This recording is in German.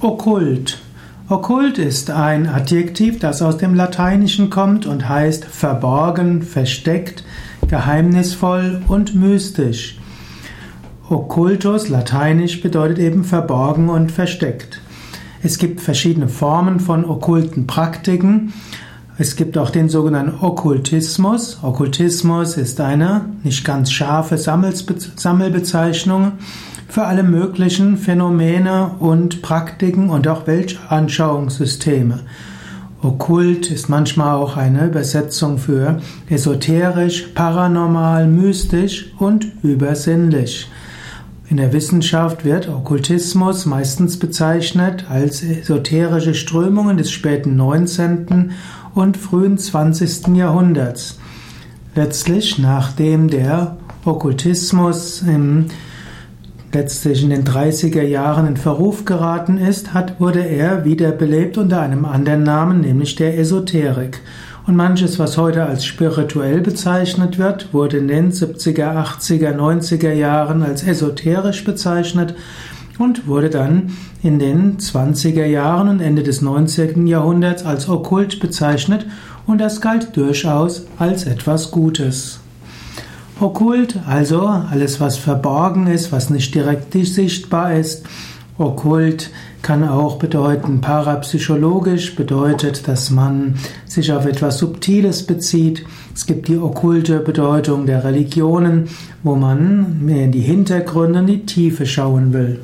Okkult. Okkult ist ein Adjektiv, das aus dem Lateinischen kommt und heißt verborgen, versteckt, geheimnisvoll und mystisch. Okkultus, lateinisch, bedeutet eben verborgen und versteckt. Es gibt verschiedene Formen von okkulten Praktiken. Es gibt auch den sogenannten Okkultismus. Okkultismus ist eine nicht ganz scharfe Sammelbezeichnung für alle möglichen Phänomene und Praktiken und auch Weltanschauungssysteme. Okkult ist manchmal auch eine Übersetzung für esoterisch, paranormal, mystisch und übersinnlich. In der Wissenschaft wird Okkultismus meistens bezeichnet als esoterische Strömungen des späten 19 und frühen 20. Jahrhunderts. Letztlich, nachdem der Okkultismus im, letztlich in den 30er Jahren in Verruf geraten ist, hat, wurde er wiederbelebt unter einem anderen Namen, nämlich der Esoterik. Und manches, was heute als spirituell bezeichnet wird, wurde in den 70er, 80er, 90er Jahren als esoterisch bezeichnet und wurde dann in den 20er Jahren und Ende des 19. Jahrhunderts als okkult bezeichnet und das galt durchaus als etwas Gutes. Okkult, also alles, was verborgen ist, was nicht direkt sichtbar ist. Okkult kann auch bedeuten parapsychologisch, bedeutet, dass man sich auf etwas Subtiles bezieht. Es gibt die okkulte Bedeutung der Religionen, wo man mehr in die Hintergründe, in die Tiefe schauen will.